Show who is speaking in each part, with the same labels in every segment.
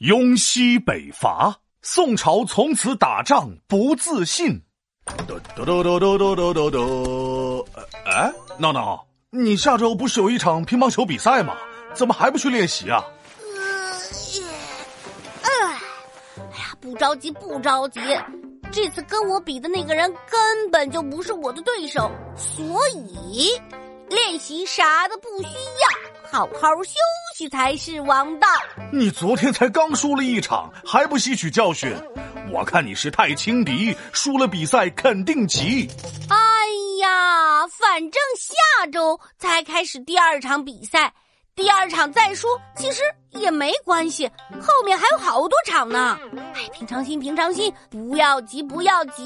Speaker 1: 雍西北伐，宋朝从此打仗不自信。嘟嘟嘟嘟嘟嘟嘟嘟嘟。哎，闹闹，你下周不是有一场乒乓球比赛吗？怎么还不去练习啊？
Speaker 2: 哎呀，不着急，不着急。这次跟我比的那个人根本就不是我的对手，所以练习啥的不需要，好好休息才是王道。
Speaker 1: 你昨天才刚输了一场，还不吸取教训？我看你是太轻敌，输了比赛肯定急。
Speaker 2: 哎呀，反正下周才开始第二场比赛。第二场再输，其实也没关系，后面还有好多场呢。哎，平常心，平常心，不要急，不要急。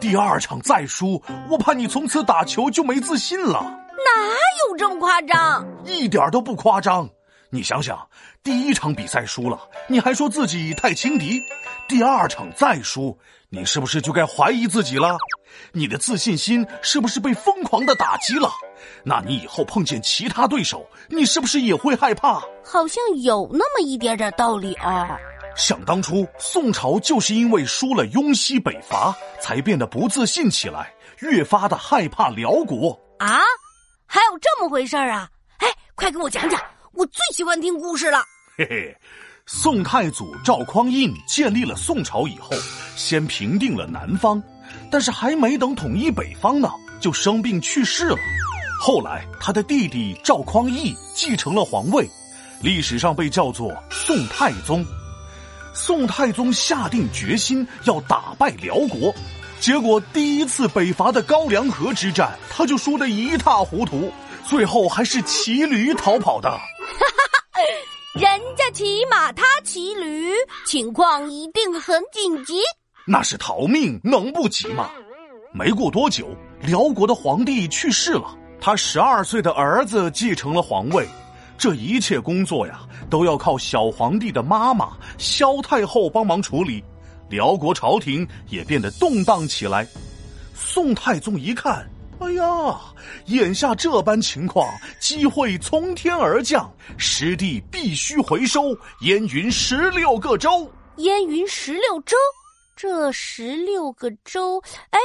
Speaker 1: 第二场再输，我怕你从此打球就没自信了。
Speaker 2: 哪有这么夸张？
Speaker 1: 一点都不夸张。你想想，第一场比赛输了，你还说自己太轻敌；第二场再输，你是不是就该怀疑自己了？你的自信心是不是被疯狂的打击了？那你以后碰见其他对手，你是不是也会害怕？
Speaker 2: 好像有那么一点点道理啊。
Speaker 1: 想当初，宋朝就是因为输了雍西北伐，才变得不自信起来，越发的害怕辽国
Speaker 2: 啊。还有这么回事啊？哎，快给我讲讲，我最喜欢听故事了。
Speaker 1: 嘿嘿，宋太祖赵匡胤建立了宋朝以后，先平定了南方。但是还没等统一北方呢，就生病去世了。后来他的弟弟赵匡胤继承了皇位，历史上被叫做宋太宗。宋太宗下定决心要打败辽国，结果第一次北伐的高梁河之战，他就输得一塌糊涂，最后还是骑驴逃跑的。
Speaker 2: 哈哈哈人家骑马，他骑驴，情况一定很紧急。
Speaker 1: 那是逃命，能不急吗？没过多久，辽国的皇帝去世了，他十二岁的儿子继承了皇位。这一切工作呀，都要靠小皇帝的妈妈萧太后帮忙处理。辽国朝廷也变得动荡起来。宋太宗一看，哎呀，眼下这般情况，机会从天而降，师弟必须回收燕云十六个州。
Speaker 2: 燕云十六州。这十六个州，哎，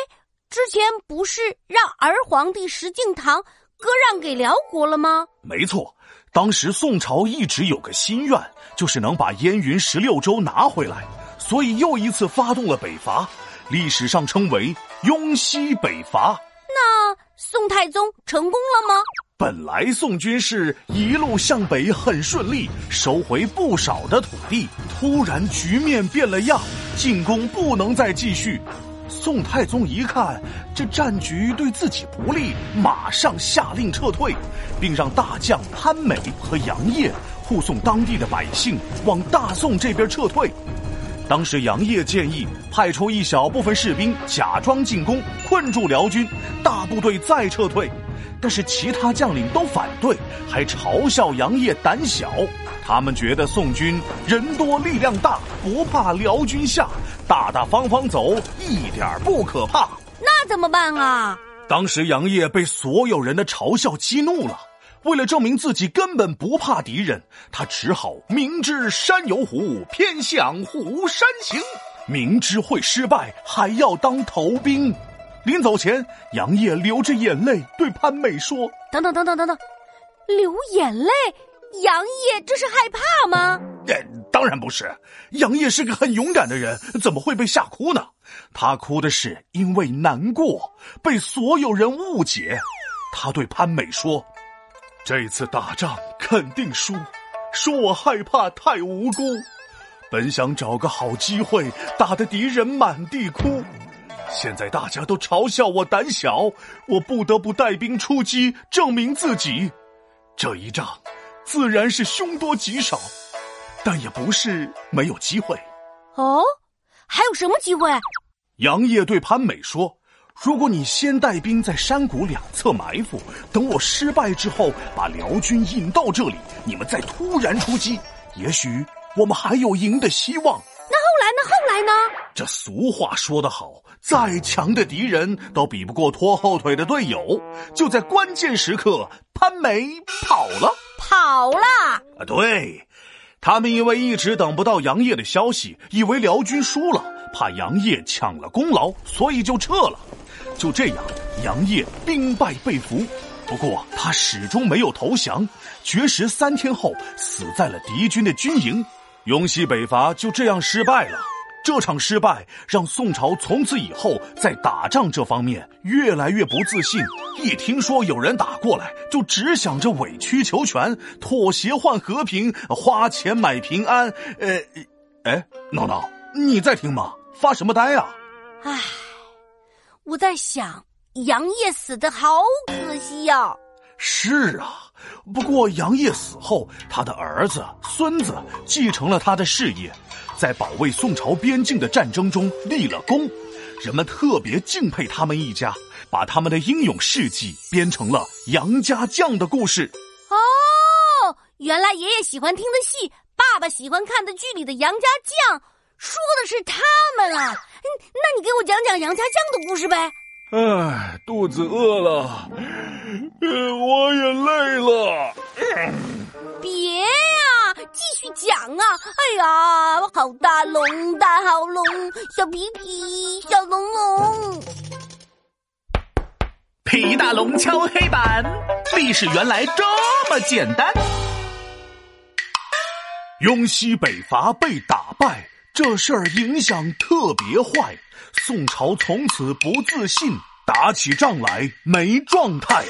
Speaker 2: 之前不是让儿皇帝石敬瑭割让给辽国了吗？
Speaker 1: 没错，当时宋朝一直有个心愿，就是能把燕云十六州拿回来，所以又一次发动了北伐，历史上称为雍西北伐。
Speaker 2: 宋太宗成功了吗？
Speaker 1: 本来宋军是一路向北很顺利，收回不少的土地。突然局面变了样，进攻不能再继续。宋太宗一看这战局对自己不利，马上下令撤退，并让大将潘美和杨业护送当地的百姓往大宋这边撤退。当时杨业建议派出一小部分士兵假装进攻，困住辽军，大部队再撤退。但是其他将领都反对，还嘲笑杨业胆小。他们觉得宋军人多力量大，不怕辽军下，大大方方走一点不可怕。
Speaker 2: 那怎么办啊？
Speaker 1: 当时杨业被所有人的嘲笑激怒了，为了证明自己根本不怕敌人，他只好明知山有虎，偏向虎山行。明知会失败，还要当逃兵。临走前，杨业流着眼泪对潘美说：“
Speaker 2: 等等等等等等，流眼泪，杨业这是害怕吗？”“
Speaker 1: 当然不是，杨业是个很勇敢的人，怎么会被吓哭呢？他哭的是因为难过，被所有人误解。他对潘美说：‘这次打仗肯定输，说我害怕太无辜，本想找个好机会打得敌人满地哭。’”现在大家都嘲笑我胆小，我不得不带兵出击，证明自己。这一仗自然是凶多吉少，但也不是没有机会。
Speaker 2: 哦，还有什么机会？
Speaker 1: 杨业对潘美说：“如果你先带兵在山谷两侧埋伏，等我失败之后，把辽军引到这里，你们再突然出击，也许我们还有赢的希望。”
Speaker 2: 那后来呢？后来呢？
Speaker 1: 这俗话说得好。再强的敌人都比不过拖后腿的队友。就在关键时刻，潘美跑了，
Speaker 2: 跑了。
Speaker 1: 啊，对，他们因为一直等不到杨业的消息，以为辽军输了，怕杨业抢了功劳，所以就撤了。就这样，杨业兵败被俘。不过他始终没有投降，绝食三天后死在了敌军的军营。雍西北伐就这样失败了。这场失败让宋朝从此以后在打仗这方面越来越不自信。一听说有人打过来，就只想着委曲求全、妥协换和平、花钱买平安。呃，哎，闹闹，你在听吗？发什么呆啊？
Speaker 2: 唉，我在想，杨业死的好可惜呀。
Speaker 1: 是啊，不过杨业死后，他的儿子、孙子继承了他的事业。在保卫宋朝边境的战争中立了功，人们特别敬佩他们一家，把他们的英勇事迹编成了《杨家将》的故事。
Speaker 2: 哦，原来爷爷喜欢听的戏，爸爸喜欢看的剧里的杨家将，说的是他们啊。那你给我讲讲杨家将的故事呗。
Speaker 1: 唉，肚子饿了，我也累了。
Speaker 2: 别呀，继续讲啊！哎呀，好大龙，大好龙，小皮皮，小龙龙。
Speaker 1: 皮大龙敲黑板，历史原来这么简单。雍西北伐被打败，这事儿影响特别坏。宋朝从此不自信，打起仗来没状态。